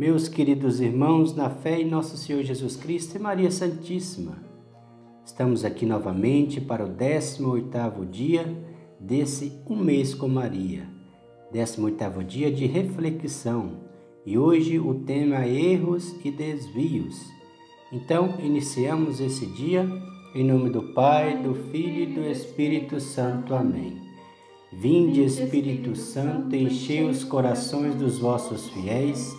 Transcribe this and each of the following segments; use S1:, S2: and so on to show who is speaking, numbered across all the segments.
S1: Meus queridos irmãos, na fé em nosso Senhor Jesus Cristo e Maria Santíssima, estamos aqui novamente para o 18º dia desse Um Mês com Maria, 18º dia de reflexão, e hoje o tema é erros e desvios. Então, iniciamos esse dia em nome do Pai, do Filho e do Espírito Santo. Amém. Vinde, Espírito Santo, enchei os corações dos vossos fiéis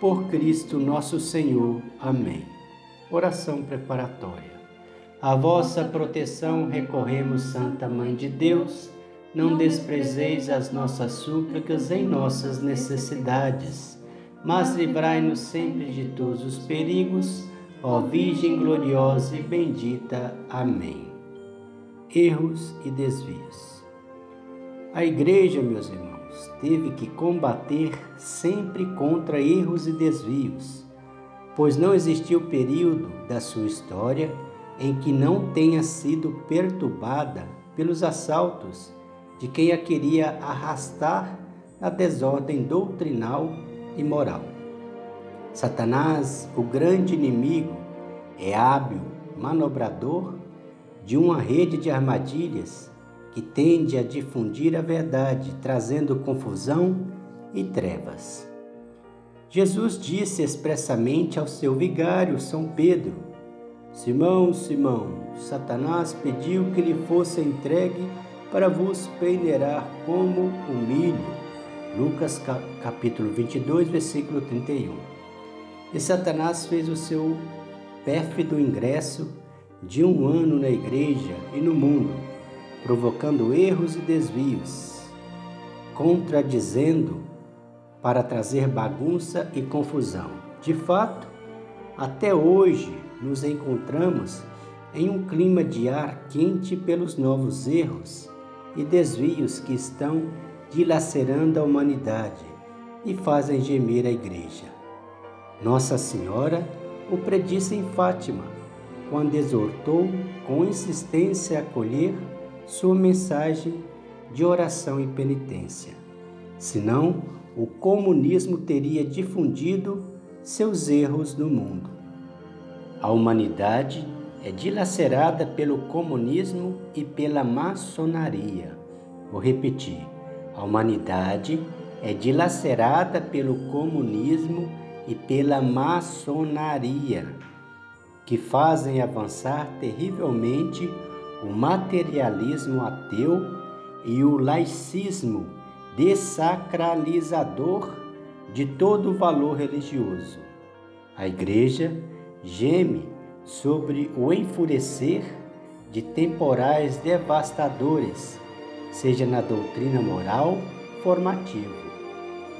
S1: Por Cristo nosso Senhor. Amém. Oração preparatória. A vossa proteção recorremos, Santa Mãe de Deus. Não desprezeis as nossas súplicas em nossas necessidades, mas livrai-nos sempre de todos os perigos Ó Virgem gloriosa e bendita. Amém. Erros e desvios. A Igreja, meus irmãos, teve que combater sempre contra erros e desvios, pois não existiu período da sua história em que não tenha sido perturbada pelos assaltos de quem a queria arrastar na desordem doutrinal e moral. Satanás, o grande inimigo, é hábil manobrador de uma rede de armadilhas que tende a difundir a verdade, trazendo confusão e trevas. Jesus disse expressamente ao seu vigário, São Pedro: Simão, Simão, Satanás pediu que lhe fosse entregue para vos peneirar como o milho. Lucas capítulo 22, versículo 31. E Satanás fez o seu pérfido ingresso de um ano na igreja e no mundo, provocando erros e desvios, contradizendo para trazer bagunça e confusão. De fato, até hoje nos encontramos em um clima de ar quente pelos novos erros e desvios que estão dilacerando a humanidade e fazem gemer a igreja. Nossa Senhora o predisse em Fátima, quando exortou com insistência a acolher sua mensagem de oração e penitência. Senão, o comunismo teria difundido seus erros no mundo. A humanidade é dilacerada pelo comunismo e pela maçonaria. Vou repetir: a humanidade é dilacerada pelo comunismo e pela maçonaria, que fazem avançar terrivelmente o materialismo ateu e o laicismo desacralizador de todo o valor religioso. A Igreja geme sobre o enfurecer de temporais devastadores, seja na doutrina moral formativa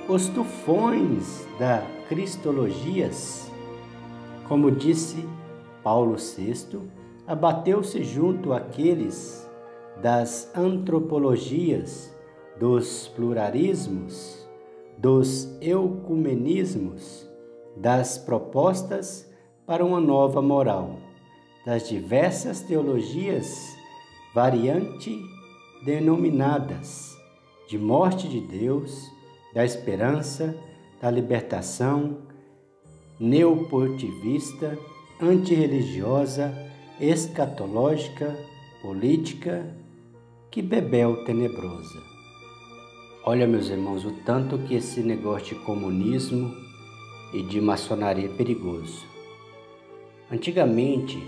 S1: os tufões da Cristologias, como disse Paulo VI, abateu-se junto àqueles das antropologias, dos pluralismos, dos ecumenismos, das propostas para uma nova moral, das diversas teologias variante denominadas de morte de Deus, da esperança, da libertação, neoportivista, antirreligiosa, escatológica, política, que bebel tenebrosa. Olha, meus irmãos, o tanto que esse negócio de comunismo e de maçonaria é perigoso. Antigamente,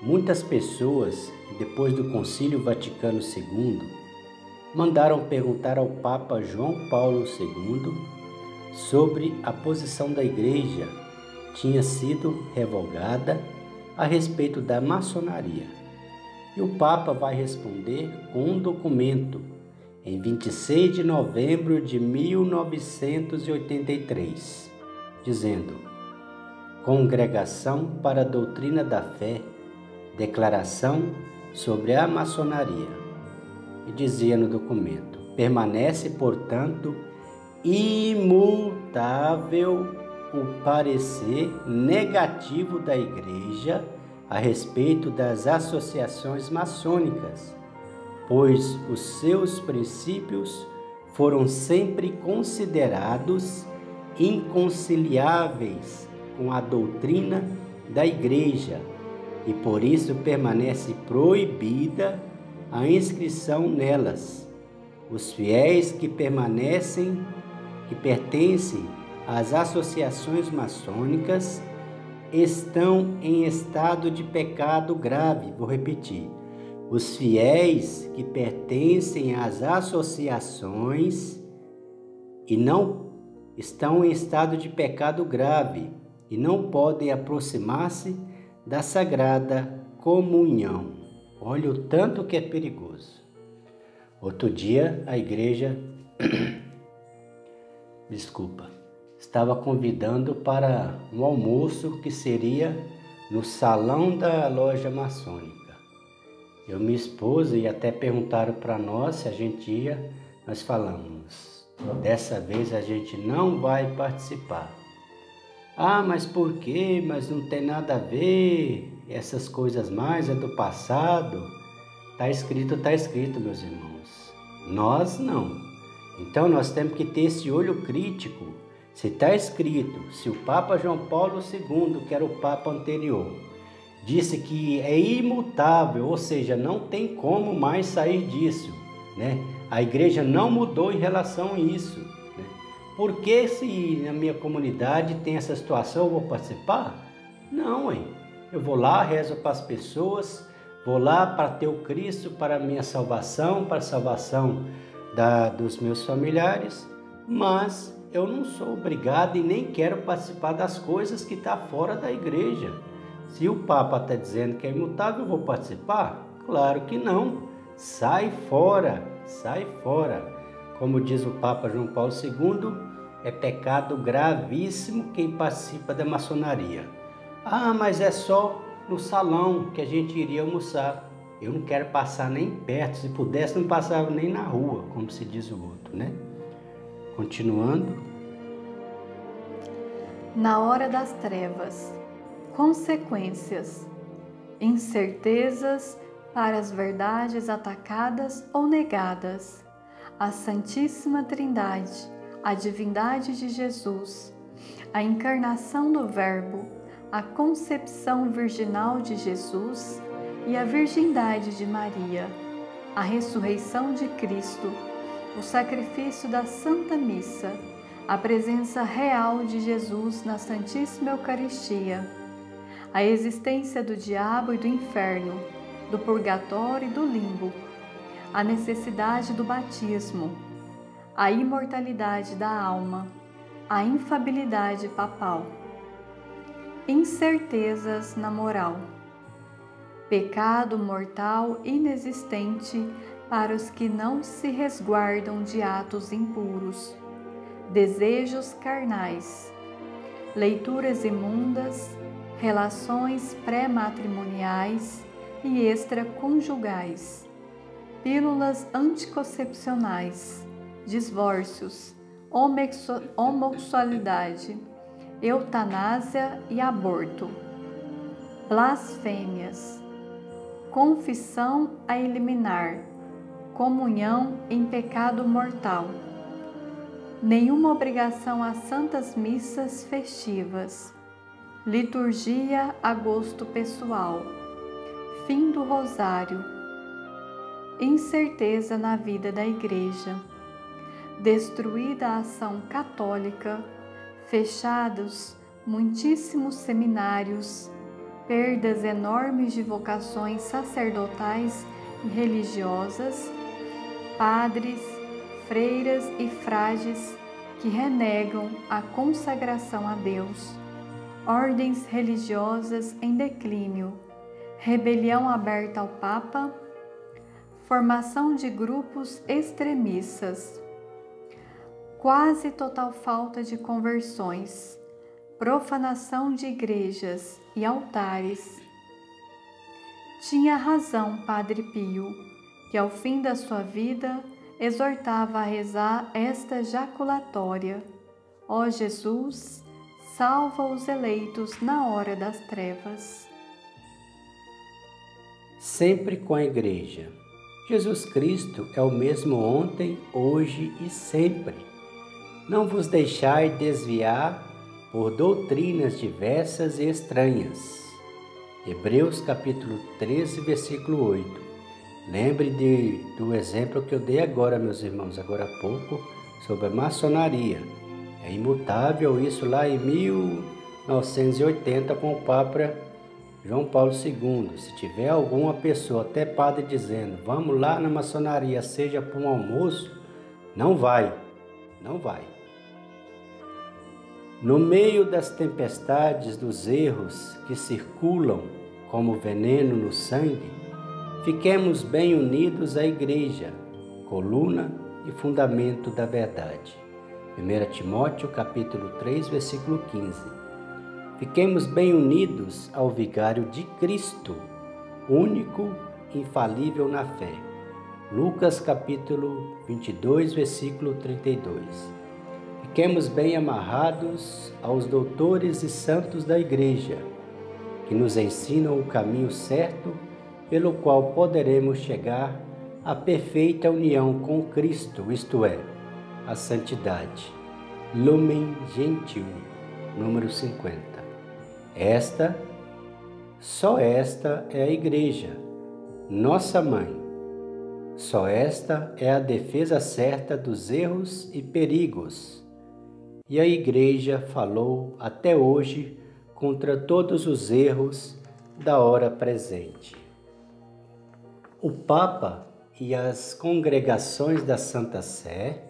S1: muitas pessoas, depois do Concílio Vaticano II, mandaram perguntar ao Papa João Paulo II sobre a posição da Igreja tinha sido revogada a respeito da maçonaria. E o Papa vai responder com um documento em 26 de novembro de 1983, dizendo: Congregação para a Doutrina da Fé, Declaração sobre a Maçonaria. E dizia no documento: permanece, portanto, imutável o parecer negativo da Igreja a respeito das associações maçônicas, pois os seus princípios foram sempre considerados inconciliáveis com a doutrina da Igreja e por isso permanece proibida a inscrição nelas. Os fiéis que permanecem, que pertencem às associações maçônicas, estão em estado de pecado grave. Vou repetir. Os fiéis que pertencem às associações e não estão em estado de pecado grave e não podem aproximar-se da sagrada comunhão. Olha o tanto que é perigoso. Outro dia a igreja desculpa, estava convidando para um almoço que seria no salão da loja maçônica. Eu, minha esposa, e até perguntaram para nós se a gente ia, nós falamos, dessa vez a gente não vai participar. Ah, mas por quê? Mas não tem nada a ver, essas coisas mais é do passado. Tá escrito, tá escrito, meus irmãos. Nós não. Então nós temos que ter esse olho crítico. Se está escrito, se o Papa João Paulo II, que era o Papa anterior, disse que é imutável, ou seja, não tem como mais sair disso. Né? A igreja não mudou em relação a isso. Né? Por que se na minha comunidade tem essa situação, eu vou participar? Não, hein? Eu vou lá, rezo para as pessoas, vou lá para ter o Cristo para a minha salvação, para a salvação da, dos meus familiares, mas eu não sou obrigado e nem quero participar das coisas que estão tá fora da igreja. Se o Papa está dizendo que é imutável, eu vou participar? Claro que não. Sai fora, sai fora. Como diz o Papa João Paulo II, é pecado gravíssimo quem participa da maçonaria. Ah, mas é só no salão que a gente iria almoçar. Eu não quero passar nem perto. Se pudesse, não passava nem na rua, como se diz o outro, né? Continuando.
S2: Na hora das trevas consequências, incertezas para as verdades atacadas ou negadas, a Santíssima Trindade, a divindade de Jesus, a encarnação do Verbo, a concepção virginal de Jesus e a virgindade de Maria, a ressurreição de Cristo, o sacrifício da Santa Missa, a presença real de Jesus na Santíssima Eucaristia a existência do diabo e do inferno, do purgatório e do limbo, a necessidade do batismo, a imortalidade da alma, a infabilidade papal, incertezas na moral, pecado mortal inexistente para os que não se resguardam de atos impuros, desejos carnais, leituras imundas relações pré-matrimoniais e extraconjugais, pílulas anticoncepcionais, divórcios, homossexualidade, eutanásia e aborto, blasfêmias, confissão a eliminar, comunhão em pecado mortal, nenhuma obrigação às santas missas festivas Liturgia a gosto pessoal. Fim do Rosário. Incerteza na vida da Igreja. Destruída a ação católica, fechados muitíssimos seminários, perdas enormes de vocações sacerdotais e religiosas, padres, freiras e frades que renegam a consagração a Deus ordens religiosas em declínio, rebelião aberta ao Papa, formação de grupos extremistas, quase total falta de conversões, profanação de igrejas e altares. Tinha razão Padre Pio, que ao fim da sua vida exortava a rezar esta jaculatória: Ó Jesus, salva os eleitos na hora das trevas.
S1: Sempre com a Igreja. Jesus Cristo é o mesmo ontem, hoje e sempre. Não vos deixai desviar por doutrinas diversas e estranhas. Hebreus capítulo 13, versículo 8. Lembre de, do exemplo que eu dei agora, meus irmãos, agora há pouco, sobre a maçonaria. É imutável isso lá em 1980 com o Papa João Paulo II. Se tiver alguma pessoa, até padre, dizendo vamos lá na maçonaria, seja para um almoço, não vai, não vai. No meio das tempestades, dos erros que circulam como veneno no sangue, Fiquemos bem unidos à Igreja, coluna e fundamento da verdade. 1 Timóteo capítulo 3, versículo 15. Fiquemos bem unidos ao vigário de Cristo, único, infalível na fé. Lucas capítulo 22, versículo 32. Fiquemos bem amarrados aos doutores e santos da Igreja, que nos ensinam o caminho certo pelo qual poderemos chegar à perfeita união com Cristo, isto é, a santidade. Lumen Gentil, número 50. Esta, só esta é a Igreja, nossa mãe. Só esta é a defesa certa dos erros e perigos. E a Igreja falou até hoje contra todos os erros da hora presente. O Papa e as congregações da Santa Sé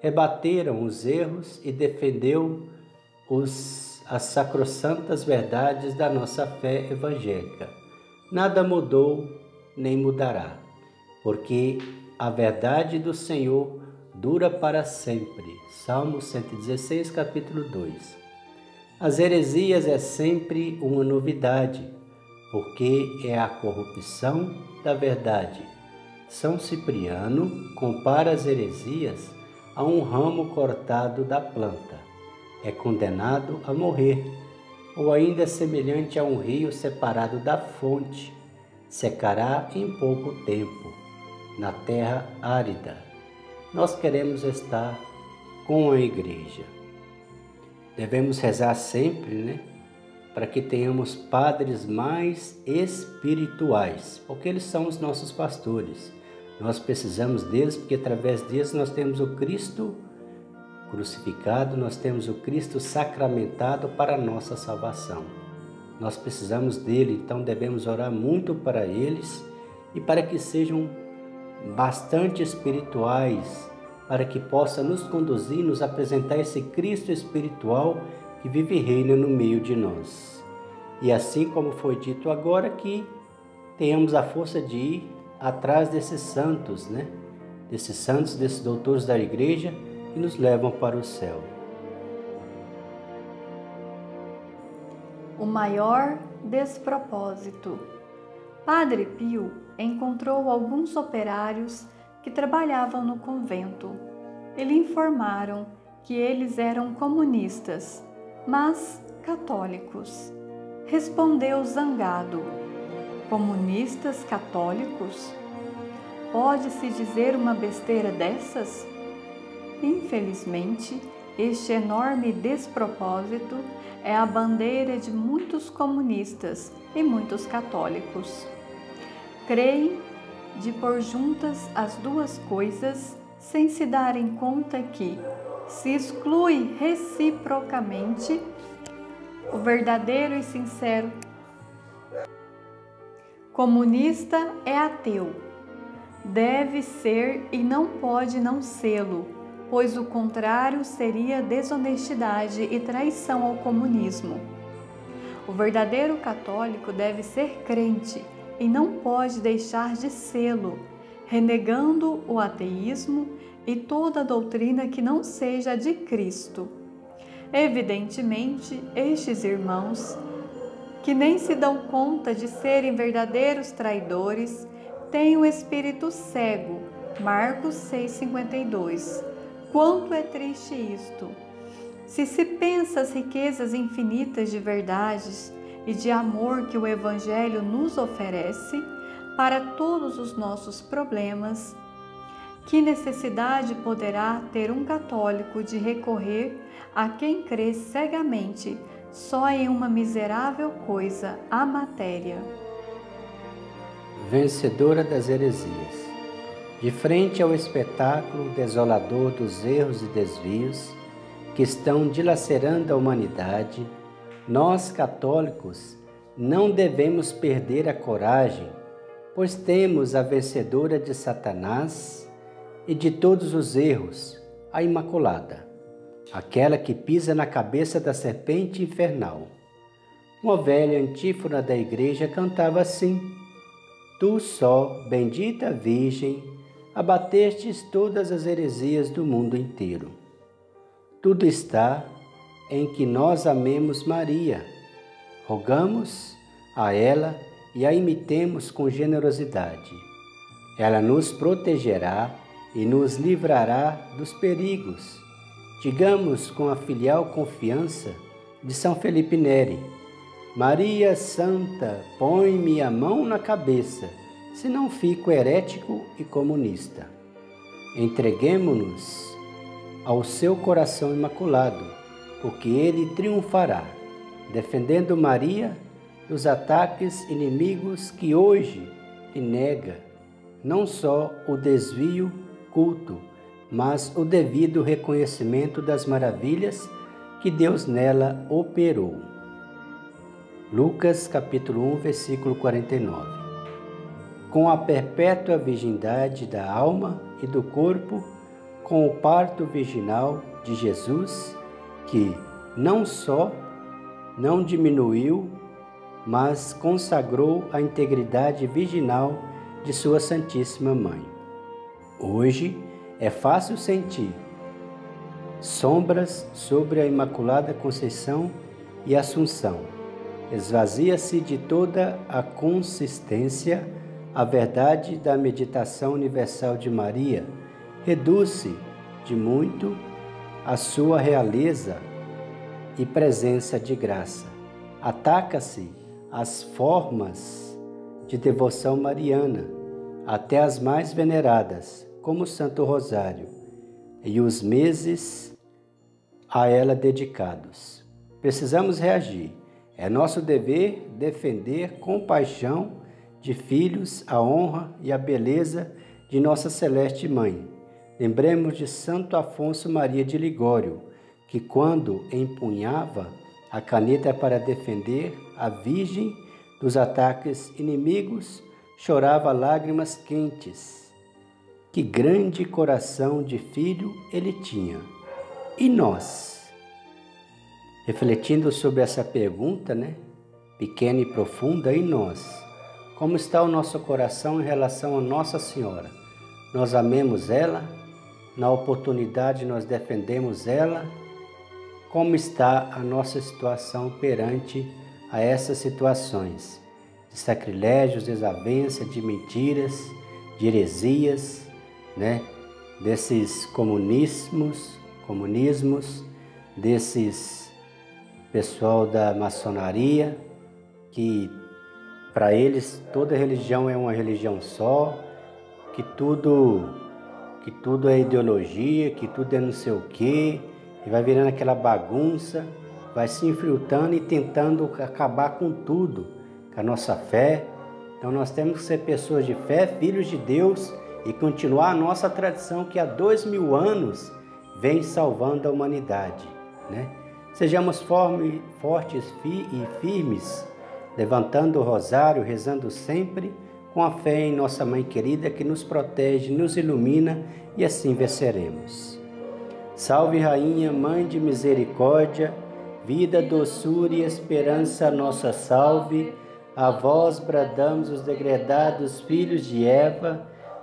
S1: rebateram os erros e defendeu os, as sacrossantas verdades da nossa fé evangélica. Nada mudou nem mudará, porque a verdade do Senhor dura para sempre. Salmo 116, capítulo 2. As heresias é sempre uma novidade, porque é a corrupção da verdade. São Cipriano compara as heresias a um ramo cortado da planta. É condenado a morrer, ou ainda é semelhante a um rio separado da fonte. Secará em pouco tempo, na terra árida. Nós queremos estar com a igreja. Devemos rezar sempre, né? Para que tenhamos padres mais espirituais, porque eles são os nossos pastores. Nós precisamos deles porque através deles nós temos o Cristo crucificado, nós temos o Cristo sacramentado para a nossa salvação. Nós precisamos dele, então devemos orar muito para eles e para que sejam bastante espirituais, para que possa nos conduzir, nos apresentar esse Cristo espiritual que vive e reina no meio de nós. E assim como foi dito agora, que tenhamos a força de ir atrás desses santos, né? Desses santos, desses doutores da igreja que nos levam para o céu.
S2: O maior despropósito. Padre Pio encontrou alguns operários que trabalhavam no convento. Ele informaram que eles eram comunistas mas católicos. Respondeu zangado: Comunistas católicos? Pode-se dizer uma besteira dessas? Infelizmente, este enorme despropósito é a bandeira de muitos comunistas e muitos católicos. Creem de pôr juntas as duas coisas sem se darem conta que se exclui reciprocamente o verdadeiro e sincero. Comunista é ateu. Deve ser e não pode não sê-lo, pois o contrário seria desonestidade e traição ao comunismo. O verdadeiro católico deve ser crente e não pode deixar de sê-lo, renegando o ateísmo e toda doutrina que não seja de Cristo. Evidentemente, estes irmãos, que nem se dão conta de serem verdadeiros traidores, têm o espírito cego. Marcos 6,52. Quanto é triste isto! Se se pensa as riquezas infinitas de verdades e de amor que o Evangelho nos oferece para todos os nossos problemas, que necessidade poderá ter um católico de recorrer a quem crê cegamente só em uma miserável coisa, a matéria?
S1: Vencedora das heresias. De frente ao espetáculo desolador dos erros e desvios que estão dilacerando a humanidade, nós católicos não devemos perder a coragem, pois temos a vencedora de Satanás e de todos os erros, a Imaculada, aquela que pisa na cabeça da serpente infernal. Uma velha antífona da igreja cantava assim: Tu só, bendita Virgem, abatestes todas as heresias do mundo inteiro. Tudo está em que nós amemos Maria. Rogamos a ela e a imitemos com generosidade. Ela nos protegerá e nos livrará dos perigos. Digamos com a filial confiança de São Felipe Neri: Maria Santa, põe-me a mão na cabeça, senão fico herético e comunista. Entreguemo-nos ao seu coração imaculado, porque ele triunfará, defendendo Maria dos ataques inimigos que hoje lhe nega não só o desvio culto, mas o devido reconhecimento das maravilhas que Deus nela operou. Lucas capítulo 1, versículo 49. Com a perpétua virgindade da alma e do corpo, com o parto virginal de Jesus, que não só não diminuiu, mas consagrou a integridade virginal de sua Santíssima Mãe. Hoje é fácil sentir sombras sobre a Imaculada Conceição e Assunção. Esvazia-se de toda a consistência a verdade da meditação universal de Maria, reduz-se de muito a sua realeza e presença de graça. Ataca-se as formas de devoção mariana, até as mais veneradas, como o Santo Rosário, e os meses a ela dedicados. Precisamos reagir. É nosso dever defender com paixão de filhos a honra e a beleza de nossa celeste mãe. Lembremos de Santo Afonso Maria de Ligório, que quando empunhava a caneta para defender a Virgem dos ataques inimigos, chorava lágrimas quentes que grande coração de filho ele tinha. E nós? Refletindo sobre essa pergunta, né? Pequena e profunda, e nós? Como está o nosso coração em relação a Nossa Senhora? Nós amemos ela? Na oportunidade nós defendemos ela? Como está a nossa situação perante a essas situações? De sacrilégios, desavença, de mentiras, de heresias, né, desses comunismos, comunismos, desses pessoal da maçonaria, que para eles toda religião é uma religião só, que tudo que tudo é ideologia, que tudo é não sei o quê, e vai virando aquela bagunça, vai se infiltrando e tentando acabar com tudo, com a nossa fé. Então nós temos que ser pessoas de fé, filhos de Deus, e continuar a nossa tradição que há dois mil anos vem salvando a humanidade. Né? Sejamos fortes e firmes, levantando o rosário, rezando sempre, com a fé em nossa Mãe querida que nos protege, nos ilumina e assim venceremos. Salve, Rainha, Mãe de Misericórdia, vida, doçura e esperança, nossa salve. A vós bradamos os degredados filhos de Eva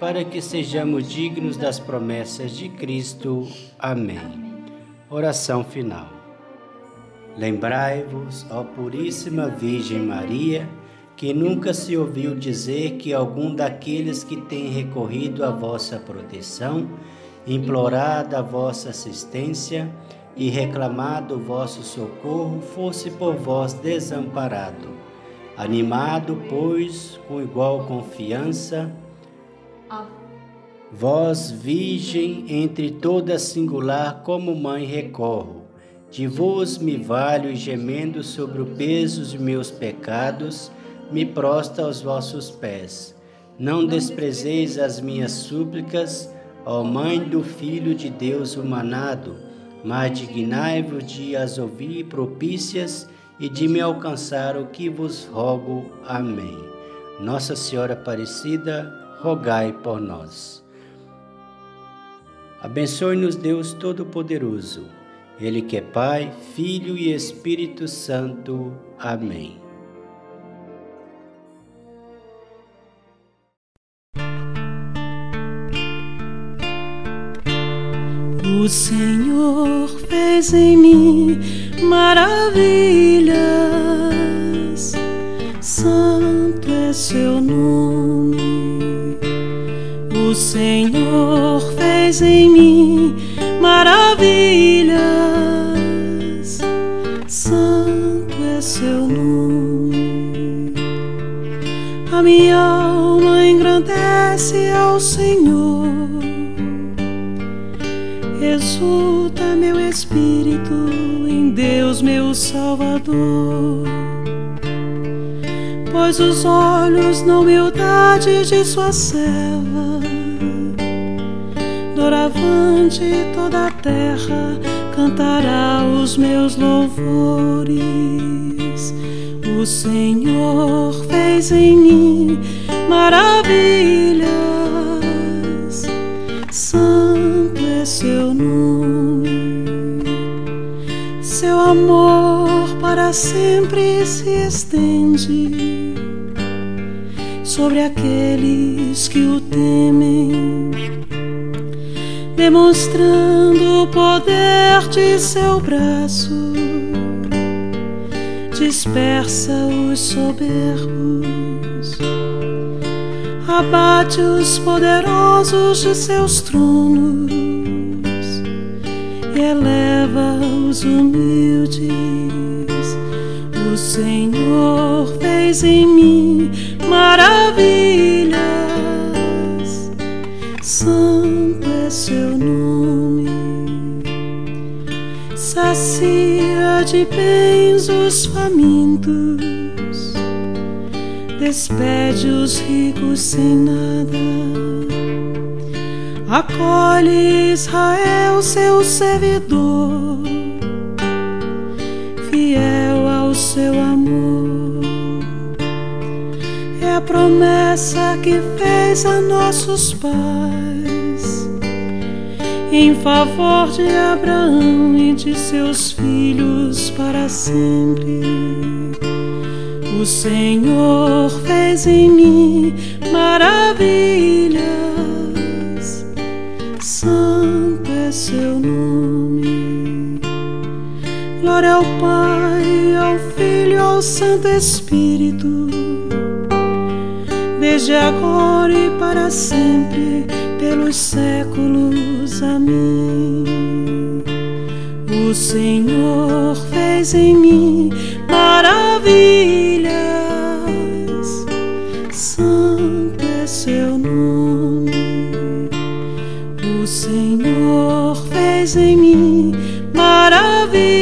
S1: para que sejamos dignos das promessas de Cristo. Amém. Oração final. Lembrai-vos, ó Puríssima Virgem Maria, que nunca se ouviu dizer que algum daqueles que tem recorrido à vossa proteção, implorado a vossa assistência e reclamado o vosso socorro, fosse por vós desamparado. Animado, pois, com igual confiança, vós, Virgem, entre todas singular, como mãe recorro de vos me valho, gemendo sobre o peso de meus pecados, me prosta aos vossos pés. Não desprezeis as minhas súplicas, ó Mãe do Filho de Deus humanado, mas dignai-vos de as ouvir propícias e de me alcançar o que vos rogo. Amém. Nossa Senhora Aparecida, rogai por nós. Abençoe-nos Deus Todo-Poderoso ele que é Pai, Filho e Espírito Santo. Amém.
S3: O Senhor fez em mim maravilhas, santo é seu nome. Senhor fez em mim maravilhas seu nome. A minha alma engrandece ao Senhor, exulta meu espírito em Deus, meu Salvador. Pois os olhos na humildade de sua serva, doravante toda a terra cantará os meus louvores. O Senhor fez em mim maravilhas. Santo é seu nome, seu amor para sempre se estende sobre aqueles que o temem, demonstrando o poder de seu braço dispersa os soberbos, abate os poderosos de seus tronos e eleva os humildes. O Senhor fez em mim maravilhas, seu nome. Sacia de bens os famintos, despede os ricos sem nada. Acolhe Israel, seu servidor, fiel ao seu amor. É a promessa que fez a nossos pais em favor de Abraão e de seus filhos para sempre. O Senhor fez em mim maravilhas, santo é seu nome. Glória ao Pai, ao Filho, ao Santo Espírito, desde agora e para sempre, pelos séculos. Amém. O Senhor fez em mim maravilhas, santo é seu nome. O Senhor fez em mim maravilhas,